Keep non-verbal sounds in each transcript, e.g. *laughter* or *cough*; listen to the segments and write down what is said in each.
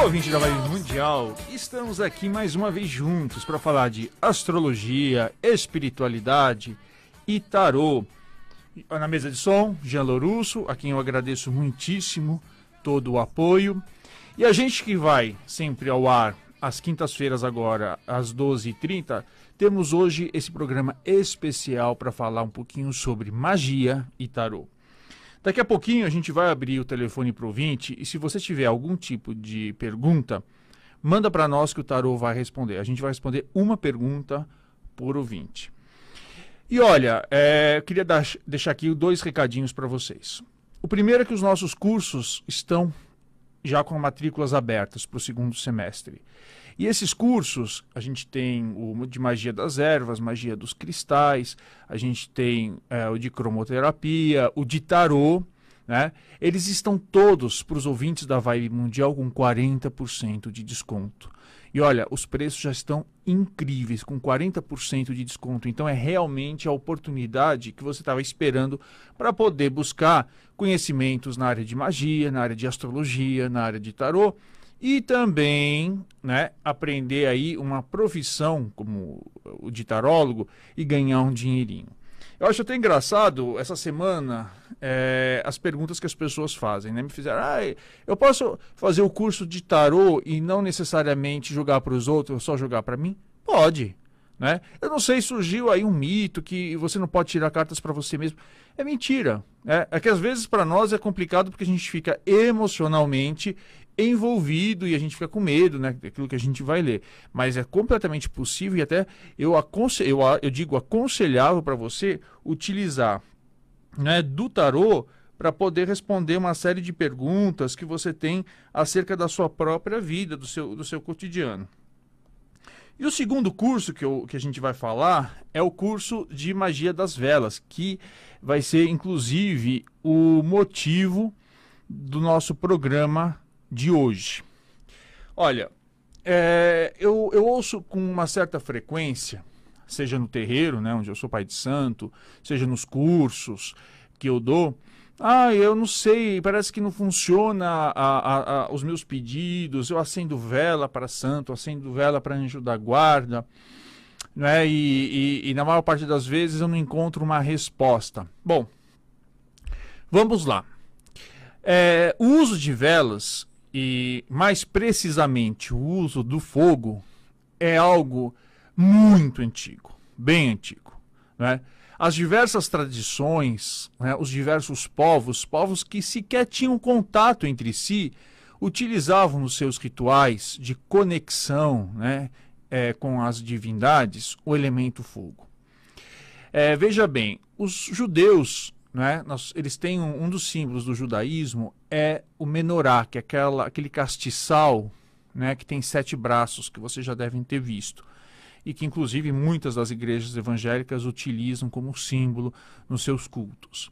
Alô, ouvinte da Vibe Mundial, estamos aqui mais uma vez juntos para falar de astrologia, espiritualidade e tarô. Na mesa de som, Jean Lorusso, a quem eu agradeço muitíssimo todo o apoio. E a gente que vai sempre ao ar às quintas-feiras agora, às 12h30, temos hoje esse programa especial para falar um pouquinho sobre magia e tarô. Daqui a pouquinho a gente vai abrir o telefone para o ouvinte e se você tiver algum tipo de pergunta, manda para nós que o Tarô vai responder. A gente vai responder uma pergunta por ouvinte. E olha, é, queria dar, deixar aqui dois recadinhos para vocês. O primeiro é que os nossos cursos estão já com matrículas abertas para o segundo semestre. E esses cursos, a gente tem o de magia das ervas, magia dos cristais, a gente tem é, o de cromoterapia, o de tarô, né? Eles estão todos para os ouvintes da Vibe Mundial com 40% de desconto. E olha, os preços já estão incríveis, com 40% de desconto. Então é realmente a oportunidade que você estava esperando para poder buscar conhecimentos na área de magia, na área de astrologia, na área de tarô e também né, aprender aí uma profissão como o de tarólogo e ganhar um dinheirinho. Eu acho até engraçado essa semana é, as perguntas que as pessoas fazem, né? Me fizeram, ah, eu posso fazer o curso de tarô e não necessariamente jogar para os outros, só jogar para mim? Pode, né? Eu não sei, surgiu aí um mito que você não pode tirar cartas para você mesmo. É mentira. É, é que às vezes para nós é complicado porque a gente fica emocionalmente envolvido e a gente fica com medo, né, daquilo que a gente vai ler. Mas é completamente possível e até eu, eu, eu digo aconselhável para você utilizar né, do tarô para poder responder uma série de perguntas que você tem acerca da sua própria vida, do seu, do seu cotidiano. E o segundo curso que, eu, que a gente vai falar é o curso de magia das velas, que vai ser inclusive o motivo do nosso programa de hoje. Olha, é, eu, eu ouço com uma certa frequência, seja no terreiro, né, onde eu sou pai de santo, seja nos cursos que eu dou, ah, eu não sei, parece que não funciona a, a, a, os meus pedidos. Eu acendo vela para santo, acendo vela para anjo da guarda, né? E, e, e, na maior parte das vezes eu não encontro uma resposta. Bom, vamos lá. É, o uso de velas e mais precisamente o uso do fogo é algo muito antigo, bem antigo. Né? As diversas tradições, né, os diversos povos, povos que sequer tinham contato entre si, utilizavam nos seus rituais de conexão né, é, com as divindades o elemento fogo. É, veja bem, os judeus né? Nós, eles têm um, um, dos símbolos do judaísmo é o menorá, que é aquela, aquele castiçal né, que tem sete braços, que vocês já devem ter visto. E que, inclusive, muitas das igrejas evangélicas utilizam como símbolo nos seus cultos.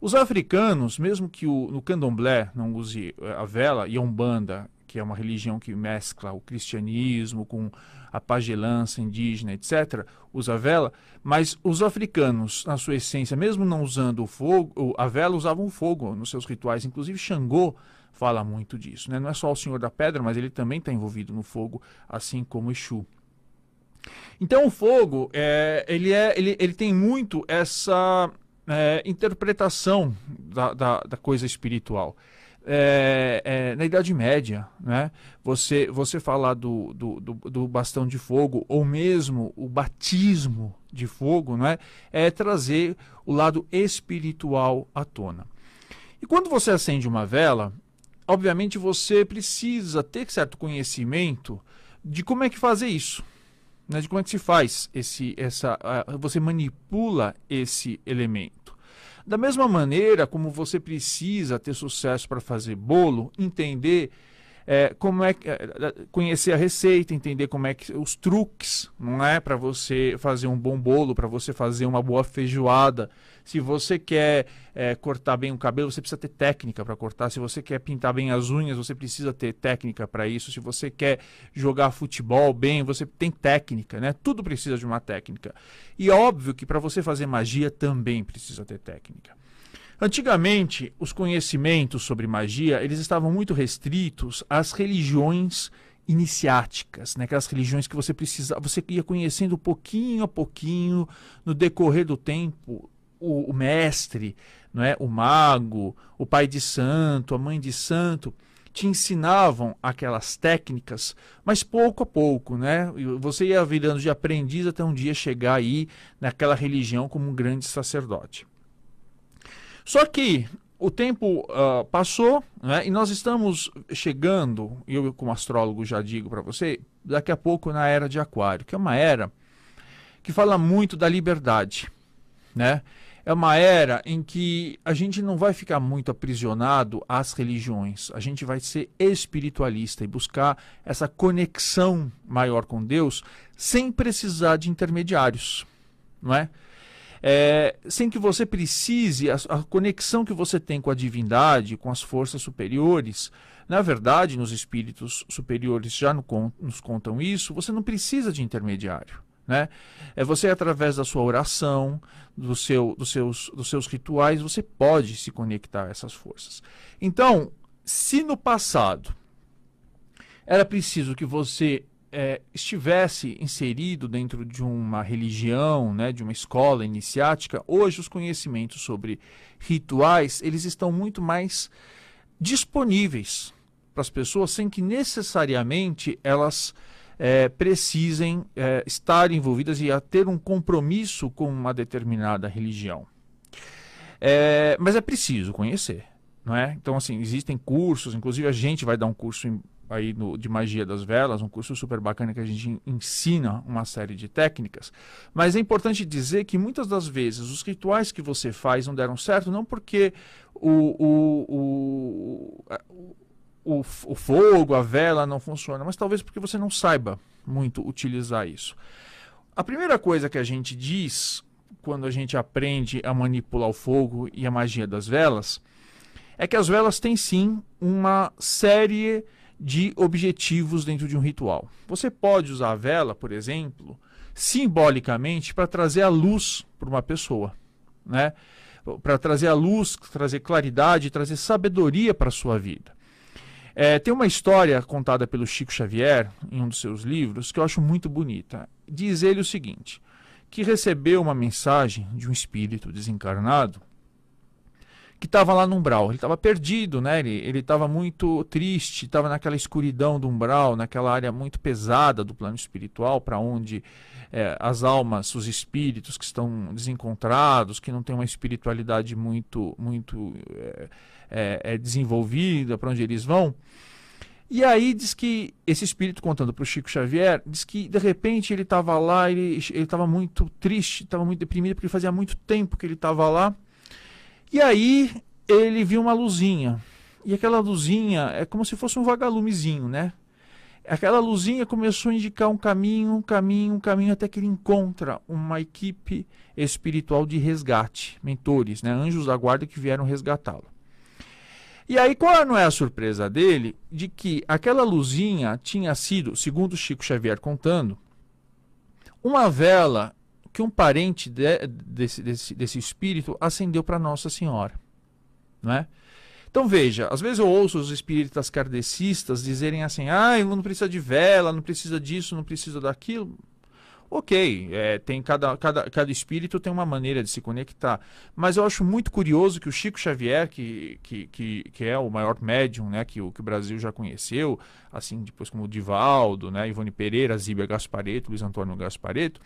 Os africanos, mesmo que o, no candomblé não use eh, a vela, e a Umbanda, que é uma religião que mescla o cristianismo com a pagelança indígena, etc., usa vela, mas os africanos, na sua essência, mesmo não usando o fogo, a vela usavam o fogo nos seus rituais, inclusive Xangô fala muito disso. Né? Não é só o Senhor da Pedra, mas ele também está envolvido no fogo, assim como Exu. Então o fogo, é, ele, é, ele, ele tem muito essa é, interpretação da, da, da coisa espiritual é, é, na Idade Média, né? Você, você falar do, do, do, do, bastão de fogo ou mesmo o batismo de fogo, não é? É trazer o lado espiritual à tona. E quando você acende uma vela, obviamente você precisa ter certo conhecimento de como é que fazer isso, né? De como é que se faz esse, essa, você manipula esse elemento. Da mesma maneira como você precisa ter sucesso para fazer bolo, entender é, como é é, conhecer a receita, entender como é que os truques, não é para você fazer um bom bolo, para você fazer uma boa feijoada. Se você quer é, cortar bem o cabelo, você precisa ter técnica para cortar. Se você quer pintar bem as unhas, você precisa ter técnica para isso. Se você quer jogar futebol bem, você tem técnica, né? Tudo precisa de uma técnica. E é óbvio que para você fazer magia também precisa ter técnica. Antigamente, os conhecimentos sobre magia, eles estavam muito restritos às religiões iniciáticas, né? aquelas religiões que você precisa, você ia conhecendo pouquinho a pouquinho no decorrer do tempo o, o mestre, não é, o mago, o pai de santo, a mãe de santo te ensinavam aquelas técnicas, mas pouco a pouco, né? Você ia virando de aprendiz até um dia chegar aí naquela religião como um grande sacerdote. Só que o tempo uh, passou né, e nós estamos chegando, eu como astrólogo já digo para você, daqui a pouco na era de Aquário, que é uma era que fala muito da liberdade, né? É uma era em que a gente não vai ficar muito aprisionado às religiões, a gente vai ser espiritualista e buscar essa conexão maior com Deus sem precisar de intermediários, não é? é, sem que você precise, a, a, conexão que você tem com a divindade, com as forças superiores, na verdade, nos espíritos superiores já no, nos contam isso, você não precisa de intermediário. Né? É você, através da sua oração, do seu, dos, seus, dos seus rituais, você pode se conectar a essas forças. Então, se no passado era preciso que você é, estivesse inserido dentro de uma religião, né, de uma escola iniciática, hoje os conhecimentos sobre rituais eles estão muito mais disponíveis para as pessoas sem que necessariamente elas é, precisem é, estar envolvidas e a ter um compromisso com uma determinada religião. É, mas é preciso conhecer, não é? Então assim existem cursos, inclusive a gente vai dar um curso em aí no, de magia das velas, um curso super bacana que a gente ensina uma série de técnicas. Mas é importante dizer que muitas das vezes os rituais que você faz não deram certo, não porque o, o, o, o, o fogo, a vela não funciona, mas talvez porque você não saiba muito utilizar isso. A primeira coisa que a gente diz quando a gente aprende a manipular o fogo e a magia das velas é que as velas têm sim uma série de objetivos dentro de um ritual. Você pode usar a vela, por exemplo, simbolicamente para trazer a luz para uma pessoa, né? Para trazer a luz, trazer claridade, trazer sabedoria para a sua vida. É, tem uma história contada pelo Chico Xavier em um dos seus livros que eu acho muito bonita. Diz ele o seguinte: que recebeu uma mensagem de um espírito desencarnado que estava lá no umbral. Ele estava perdido, né? Ele estava muito triste, estava naquela escuridão do umbral, naquela área muito pesada do plano espiritual, para onde é, as almas, os espíritos que estão desencontrados, que não têm uma espiritualidade muito, muito é, é, é desenvolvida, para onde eles vão. E aí diz que esse espírito contando para o Chico Xavier, diz que de repente ele estava lá, ele estava muito triste, estava muito deprimido, porque fazia muito tempo que ele estava lá. E aí ele viu uma luzinha. E aquela luzinha é como se fosse um vagalumezinho, né? Aquela luzinha começou a indicar um caminho, um caminho, um caminho, até que ele encontra uma equipe espiritual de resgate, mentores, né? anjos da guarda que vieram resgatá-lo. E aí, qual não é a surpresa dele? De que aquela luzinha tinha sido, segundo Chico Xavier contando, uma vela que um parente de, desse, desse, desse espírito acendeu para Nossa Senhora. Não é? Então veja, às vezes eu ouço os espíritas kardecistas dizerem assim: ah, não precisa de vela, não precisa disso, não precisa daquilo. Ok, é, tem cada, cada, cada espírito tem uma maneira de se conectar. Mas eu acho muito curioso que o Chico Xavier, que, que, que, que é o maior médium né, que, o, que o Brasil já conheceu, assim depois como o Divaldo, né, Ivone Pereira, Zíbia Gaspareto, Luiz Antônio Gaspareto,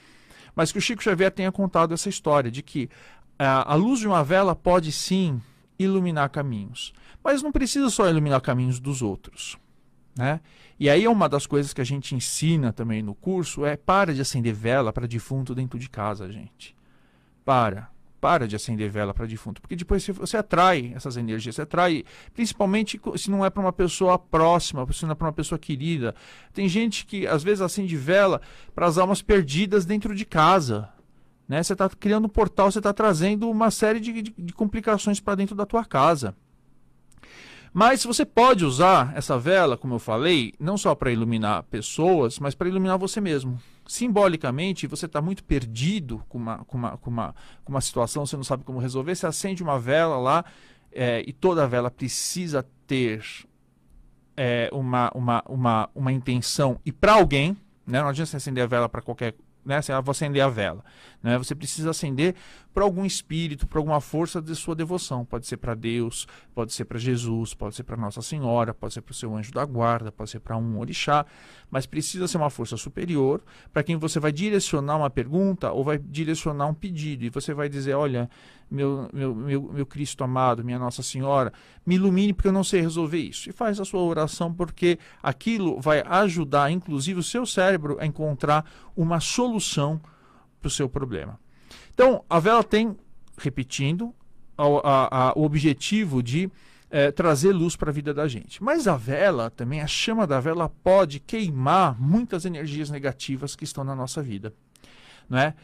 mas que o Chico Xavier tenha contado essa história de que uh, a luz de uma vela pode sim iluminar caminhos, mas não precisa só iluminar caminhos dos outros. Né? E aí uma das coisas que a gente ensina também no curso é para de acender vela para defunto dentro de casa, gente. Para para de acender vela para defunto, porque depois você, atrai essas energias, você atrai, principalmente se não é para uma pessoa próxima, se não é para uma pessoa querida. Tem gente que às vezes acende vela para as almas perdidas dentro de casa. Né? Você está criando um portal, você está trazendo uma série de, de, de complicações para dentro da tua casa. Mas você pode usar essa vela, como eu falei, não só para iluminar pessoas, mas para iluminar você mesmo. simbolicamente você está muito perdido com uma, com, uma, com, uma, com uma situação, você não sabe como resolver, você acende uma vela lá é, e toda vela precisa ter é, uma, uma, uma, uma intenção e para alguém, né? não adianta você acender a vela para qualquer né? Você vai acender a vela. Né? Você precisa acender para algum espírito, para alguma força de sua devoção. Pode ser para Deus, pode ser para Jesus, pode ser para Nossa Senhora, pode ser para o seu anjo da guarda, pode ser para um orixá, mas precisa ser uma força superior para quem você vai direcionar uma pergunta ou vai direcionar um pedido. E você vai dizer: Olha, meu, meu, meu, meu Cristo amado, minha Nossa Senhora, me ilumine porque eu não sei resolver isso. E faz a sua oração porque aquilo vai ajudar, inclusive, o seu cérebro a encontrar uma solução para o seu problema. Então, a vela tem, repetindo, a, a, a, o objetivo de é, trazer luz para a vida da gente. Mas a vela, também, a chama da vela pode queimar muitas energias negativas que estão na nossa vida. Não é?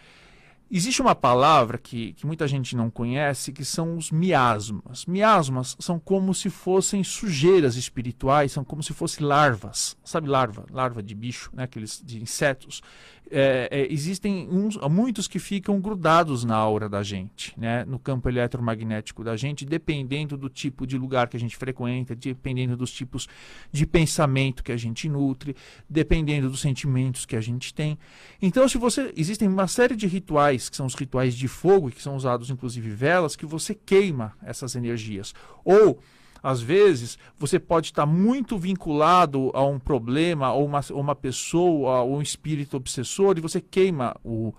Existe uma palavra que, que muita gente não conhece, que são os miasmas. Miasmas são como se fossem sujeiras espirituais, são como se fossem larvas. Sabe larva? Larva de bicho, né? Aqueles de insetos é, é, existem uns, muitos que ficam grudados na aura da gente, né? no campo eletromagnético da gente, dependendo do tipo de lugar que a gente frequenta, dependendo dos tipos de pensamento que a gente nutre, dependendo dos sentimentos que a gente tem. Então, se você existem uma série de rituais que são os rituais de fogo, que são usados inclusive velas, que você queima essas energias. Ou às vezes, você pode estar muito vinculado a um problema, ou uma, uma pessoa, ou um espírito obsessor, e você queima o,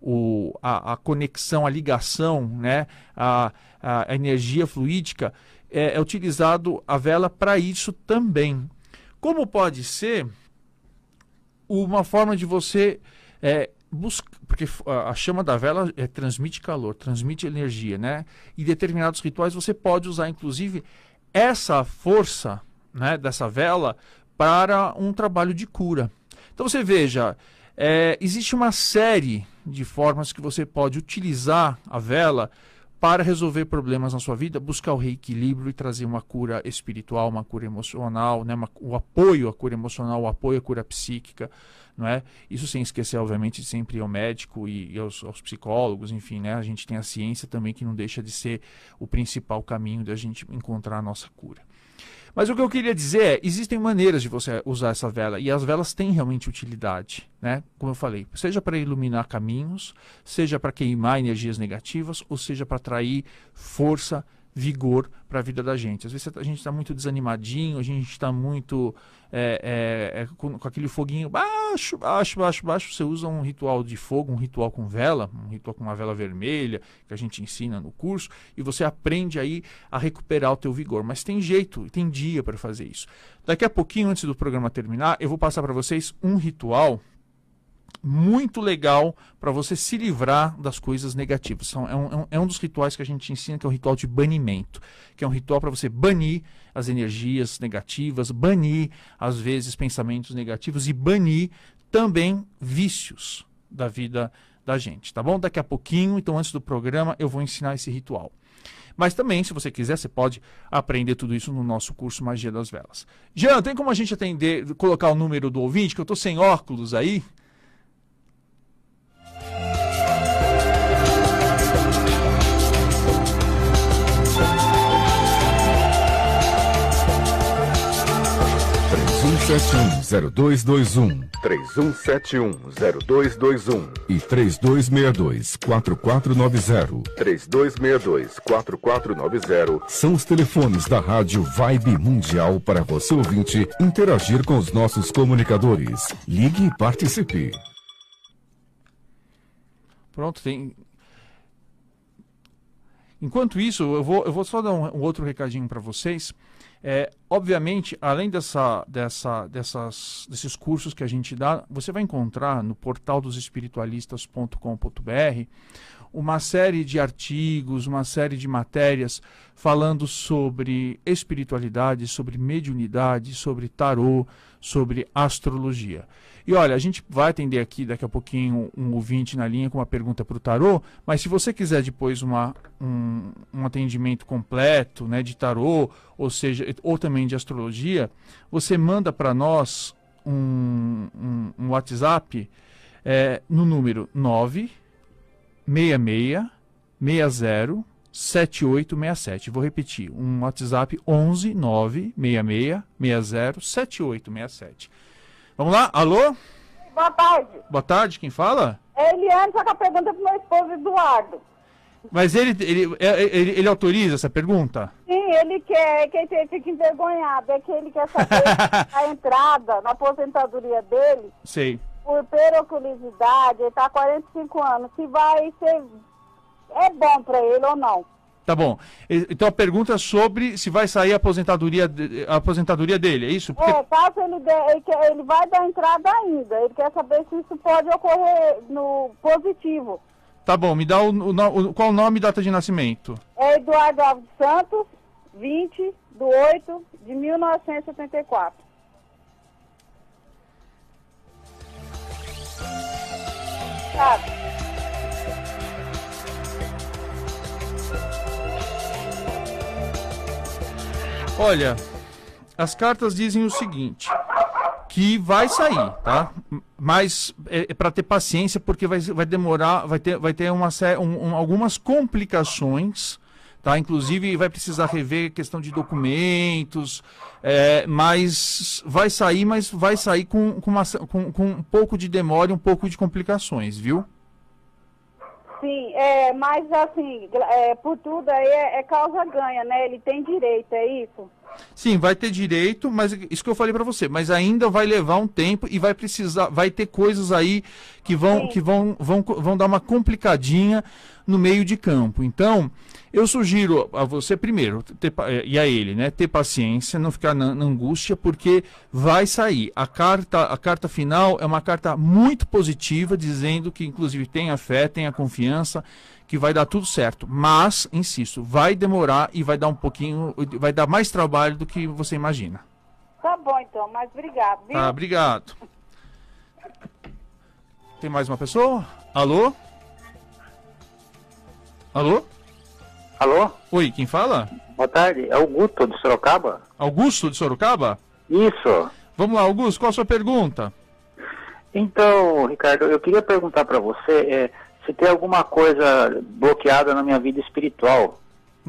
o, a, a conexão, a ligação, né? a, a energia fluídica. É, é utilizado a vela para isso também. Como pode ser uma forma de você é, buscar, porque a chama da vela é, transmite calor, transmite energia, né? E determinados rituais você pode usar, inclusive, essa força né, dessa vela para um trabalho de cura. Então você veja, é, existe uma série de formas que você pode utilizar a vela para resolver problemas na sua vida, buscar o reequilíbrio e trazer uma cura espiritual, uma cura emocional, né, uma, o apoio à cura emocional, o apoio à cura psíquica, não é? Isso sem esquecer, obviamente, sempre ao médico e, e aos, aos, psicólogos, enfim, né? A gente tem a ciência também que não deixa de ser o principal caminho da gente encontrar a nossa cura. Mas o que eu queria dizer é, existem maneiras de você usar essa vela e as velas têm realmente utilidade, né? Como eu falei, seja para iluminar caminhos, seja para queimar energias negativas, ou seja para atrair força, vigor para a vida da gente. Às vezes a gente está muito desanimadinho, a gente está muito é, é, é, com, com, aquele foguinho baixo, baixo, baixo, baixo. Você usa um ritual de fogo, um ritual com vela, um ritual com uma vela vermelha, que a gente ensina no curso, e você aprende aí a recuperar o teu vigor. Mas tem jeito, tem dia para fazer isso. Daqui a pouquinho, antes do programa terminar, eu vou passar para vocês um ritual muito legal para você se livrar das coisas negativas. São, é, um, é um dos rituais que a gente ensina, que é o ritual de banimento, que é um ritual para você banir as energias negativas, banir, às vezes, pensamentos negativos e banir também vícios da vida da gente, tá bom? Daqui a pouquinho, então antes do programa, eu vou ensinar esse ritual. Mas também, se você quiser, você pode aprender tudo isso no nosso curso Magia das Velas. Jean, tem como a gente atender, colocar o número do ouvinte, que eu estou sem óculos aí? 3171 0221, 3171 0221 e 3262 4490. 3262 4490 são os telefones da Rádio Vibe Mundial para você ouvinte interagir com os nossos comunicadores. Ligue e participe. Pronto, tem Enquanto isso, eu vou, eu vou só dar um, um outro recadinho para vocês. É, obviamente, além dessa, dessa, dessas, desses cursos que a gente dá, você vai encontrar no portal dos espiritualistas.com.br uma série de artigos, uma série de matérias falando sobre espiritualidade, sobre mediunidade, sobre tarô, sobre astrologia. E olha, a gente vai atender aqui daqui a pouquinho um ouvinte na linha com uma pergunta para o tarô, mas se você quiser depois uma, um, um atendimento completo né, de tarô, ou seja, ou também de astrologia, você manda para nós um, um, um WhatsApp é, no número 966 60 7867. Vou repetir, um WhatsApp 11 966 60 7867. Vamos lá? Alô? Boa tarde. Boa tarde, quem fala? É Eliane, só que a pergunta é pro meu esposo Eduardo. Mas ele, ele, é, ele, ele autoriza essa pergunta? Sim, ele quer, que ele fica envergonhado, é que ele quer saber *laughs* a entrada na aposentadoria dele, Sei. por periculosidade, ele tá há 45 anos, se vai ser, é bom pra ele ou não. Tá bom. Então a pergunta é sobre se vai sair a aposentadoria, de- a aposentadoria dele, é isso? Porque- É, caso ele dê, ele, quer, ele vai dar entrada ainda, ele quer saber se isso pode ocorrer no positivo. Tá bom, me dá o, o o- qual o nome e data de nascimento? É Eduardo Alves Santos, 20 do 8 de 1974. Sabe? Olha, as cartas dizem o seguinte, que vai sair, tá? Mas é, para ter paciência, porque vai, vai demorar, vai ter, vai ter uma, um- um- algumas complicações, tá? Inclusive vai precisar rever questão de documentos, é, mas vai sair, mas vai sair com, com, uma, com, com um pouco de demora e um pouco de complicações, viu? Sim, é, mas assim, é, por tudo aí é, é causa ganha, né? Ele tem direito, é isso? Sim, vai ter direito, mas isso que eu falei pra você, mas ainda vai levar um tempo e vai precisar, vai ter coisas aí que vão que vão, vão vão dar uma complicadinha no meio de campo. Então, eu sugiro a você primeiro ter, eh, e a ele, né, ter paciência, não ficar na, na angústia, porque vai sair. A carta a carta final é uma carta muito positiva, dizendo que inclusive tenha fé, tenha confiança, que vai dar tudo certo. Mas, insisto, vai demorar e vai dar um pouquinho, vai dar mais trabalho do que você imagina. Tá bom então, mas obrigado, viu? Tá, obrigado. Tem mais uma pessoa? Alô? Alô? Alô? Oi, quem fala? Boa tarde. É o Guto de Sorocaba? Augusto de Sorocaba? Isso. Vamos lá, Augusto, qual a sua pergunta? Então, Ricardo, eu queria perguntar para você é, se tem alguma coisa bloqueada na minha vida espiritual.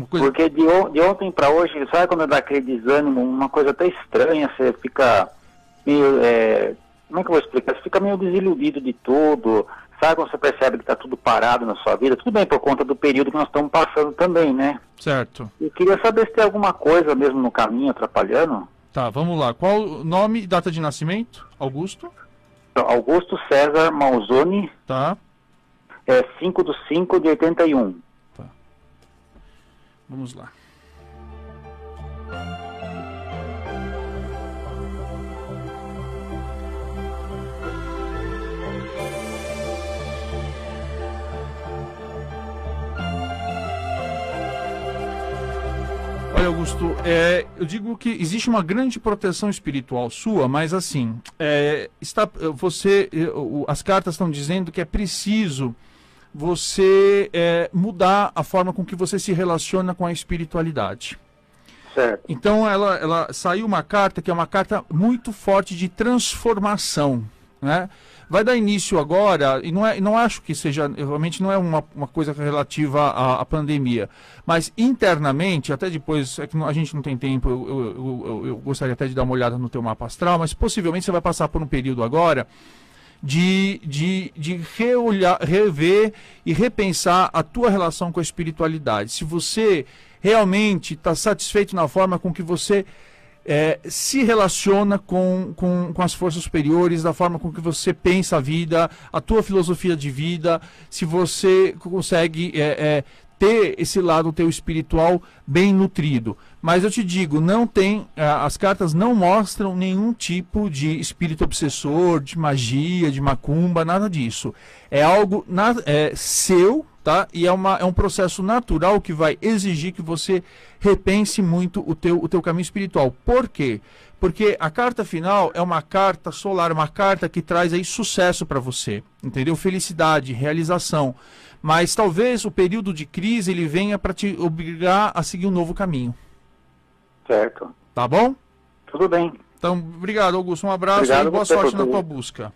Coisa... Porque de, on- de ontem para hoje, sabe quando dá aquele desânimo, uma coisa até estranha, você fica meio. é, como é que eu vou explicar? Você fica meio desiludido de tudo. Sabe quando você percebe que está tudo parado na sua vida? Tudo bem por conta do período que nós estamos passando também, né? Certo. Eu queria saber se tem alguma coisa mesmo no caminho atrapalhando. Tá, vamos lá. Qual o nome e data de nascimento? Augusto? Augusto César Malzoni, Tá. É 5 do 5 de 81. Vamos lá. Olha, Augusto, é, eu digo que existe uma grande proteção espiritual sua, mas assim, é, está, você, as cartas estão dizendo que é preciso você é, mudar a forma com que você se relaciona com a espiritualidade. Certo. Então ela, ela saiu uma carta que é uma carta muito forte de transformação, né? Vai dar início agora, e não, é, não acho que seja, realmente não é uma, uma coisa relativa à, à pandemia, mas internamente, até depois, é que a gente não tem tempo, eu- eu- eu- eu gostaria até de dar uma olhada no teu mapa astral, mas possivelmente você vai passar por um período agora de, de, de reolhar, rever e repensar a tua relação com a espiritualidade. Se você realmente está satisfeito na forma com que você eh, se relaciona com, com, com as forças superiores, da forma com que você pensa a vida, a tua filosofia de vida, se você consegue eh, eh, ter esse lado teu espiritual bem nutrido. Mas eu te digo, não tem, ah, as cartas não mostram nenhum tipo de espírito obsessor, de magia, de macumba, nada disso. É algo na, é, seu, tá? E é, uma, é um processo natural que vai exigir que você repense muito o teu, o teu caminho espiritual. Por quê? Porque a carta final é uma carta solar, uma carta que traz aí sucesso para você, entendeu? Felicidade, realização. Mas talvez o período de crise ele venha para te obrigar a seguir um novo caminho, Certo. tá bom? Tudo bem. Então, obrigado, Augusto. Um abraço Obrigado e boa sorte na tua busca.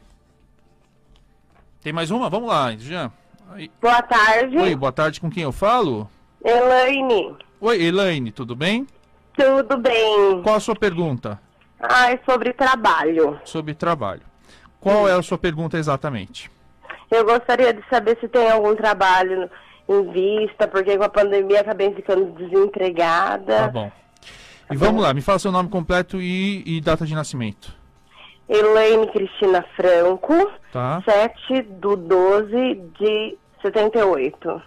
Tem mais uma? Vamos lá, Jean. Aí. Boa tarde. Oi, boa tarde, com quem eu falo? Elaine. Oi, Elaine, tudo bem? Tudo bem? Qual a sua pergunta? Ah, é sobre trabalho. Sobre trabalho. Qual é a sua pergunta exatamente? Eu gostaria de saber se tem algum trabalho em vista, porque com a pandemia acabei ficando desempregada. Tá bom. E vamos lá, me fala seu nome completo e, e data de nascimento. Elaine Cristina Franco, Tá. 7 do 12 de 78.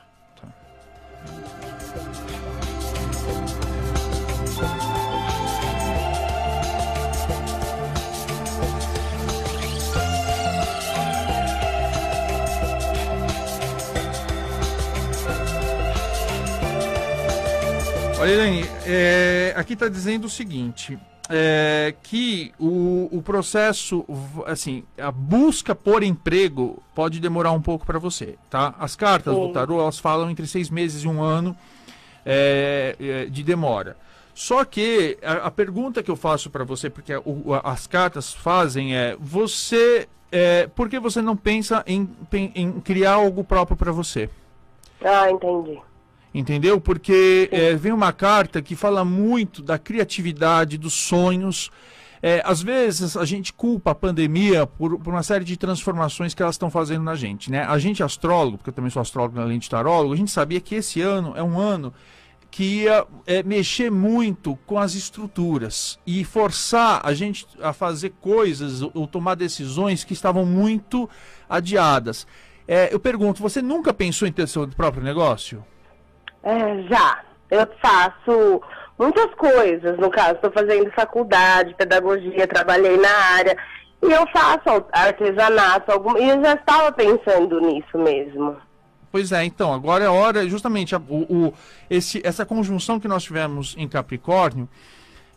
Olha, Elaine, é, aqui está dizendo o seguinte: é, que o, o processo, assim, a busca por emprego pode demorar um pouco para você, tá? As cartas do tarô elas falam entre seis meses e um ano é, é, de demora. Só que a, a pergunta que eu faço para você, porque o- as cartas fazem é: você, é, por que você não pensa em, em criar algo próprio para você? Ah, entendi. Entendeu? Porque é, vem uma carta que fala muito da criatividade, dos sonhos. É, às vezes a gente culpa a pandemia por, por uma série de transformações que elas estão fazendo na gente. Né? A gente, astrólogo, porque eu também sou astrólogo além de tarólogo, a gente sabia que esse ano é um ano que ia é, mexer muito com as estruturas e forçar a gente a fazer coisas ou, tomar decisões que estavam muito adiadas. É, eu pergunto, você nunca pensou em ter seu próprio negócio? É, já. Eu faço muitas coisas, no caso, estou fazendo faculdade, pedagogia, trabalhei na área. E eu faço artesanato, algum, e eu já estava pensando nisso mesmo. Pois é, então, agora é hora, justamente, o, o- esse, essa conjunção que nós tivemos em Capricórnio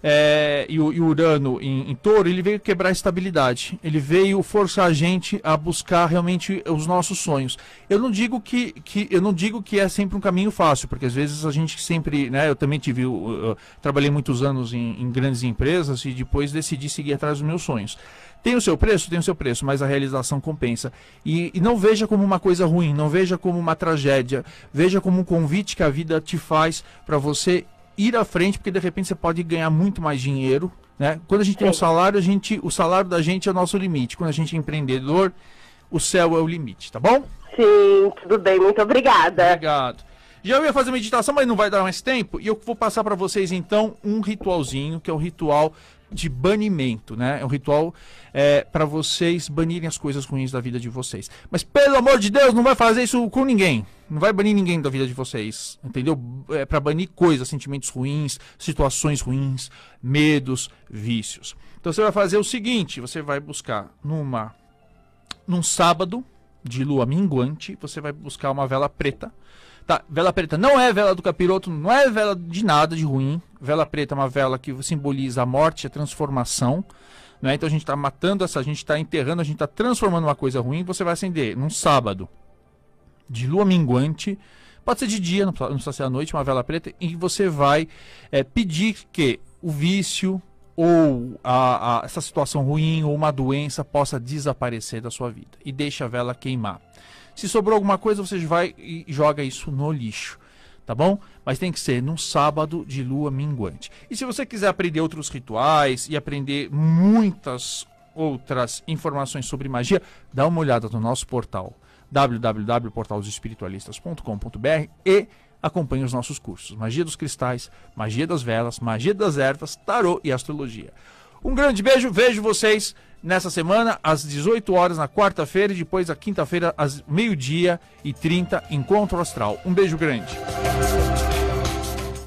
é, e, o, e Urano em, em Touro, ele veio quebrar a estabilidade. Ele veio forçar a gente a buscar realmente os nossos sonhos. Eu não digo que, que eu não digo que é sempre um caminho fácil, porque às vezes a gente sempre, né, eu também tive, uh, uh, trabalhei muitos anos em, em grandes empresas e depois decidi seguir atrás dos meus sonhos. Tem o seu preço? Tem o seu preço, mas a realização compensa. E, e não veja como uma coisa ruim, não veja como uma tragédia. Veja como um convite que a vida te faz para você ir à frente, porque de repente você pode ganhar muito mais dinheiro. Né? Quando a gente tem um Sim. salário, a gente, o salário da gente é o nosso limite. Quando a gente é empreendedor, o céu é o limite, tá bom? Sim, tudo bem, muito obrigada. Obrigado. Já eu ia fazer meditação, mas não vai dar mais tempo. E eu vou passar para vocês então um ritualzinho, que é o ritual de banimento, né? É um ritual é, para vocês banirem as coisas ruins da vida de vocês. Mas pelo amor de Deus, não vai fazer isso com ninguém. Não vai banir ninguém da vida de vocês, entendeu? É para banir coisas, sentimentos ruins, situações ruins, medos, vícios. Então você vai fazer o seguinte: você vai buscar numa num sábado de lua minguante, você vai buscar uma vela preta. Tá, vela preta não é vela do capiroto, não é vela de nada de ruim. Vela preta é uma vela que simboliza a morte, a transformação. Né? Então a gente está matando essa, a gente está enterrando, a gente está transformando uma coisa ruim. Você vai acender num sábado de lua minguante. Pode ser de dia, não precisa ser à noite, uma vela preta, e você vai é, pedir que o vício ou a, a- essa situação ruim ou uma doença possa desaparecer da sua vida. E deixa a vela queimar. Se sobrou alguma coisa, você vai e joga isso no lixo. Tá bom? Mas tem que ser num sábado de lua minguante. E se você quiser aprender outros rituais e aprender muitas outras informações sobre magia, dá uma olhada no nosso portal www.portalosespiritualistas.com.br e acompanhe os nossos cursos: Magia dos Cristais, Magia das Velas, Magia das Ervas, Tarô e Astrologia. Um grande beijo, vejo vocês nessa semana às 18 horas na quarta-feira e depois à quinta-feira às meio-dia e 30 encontro astral. Um beijo grande.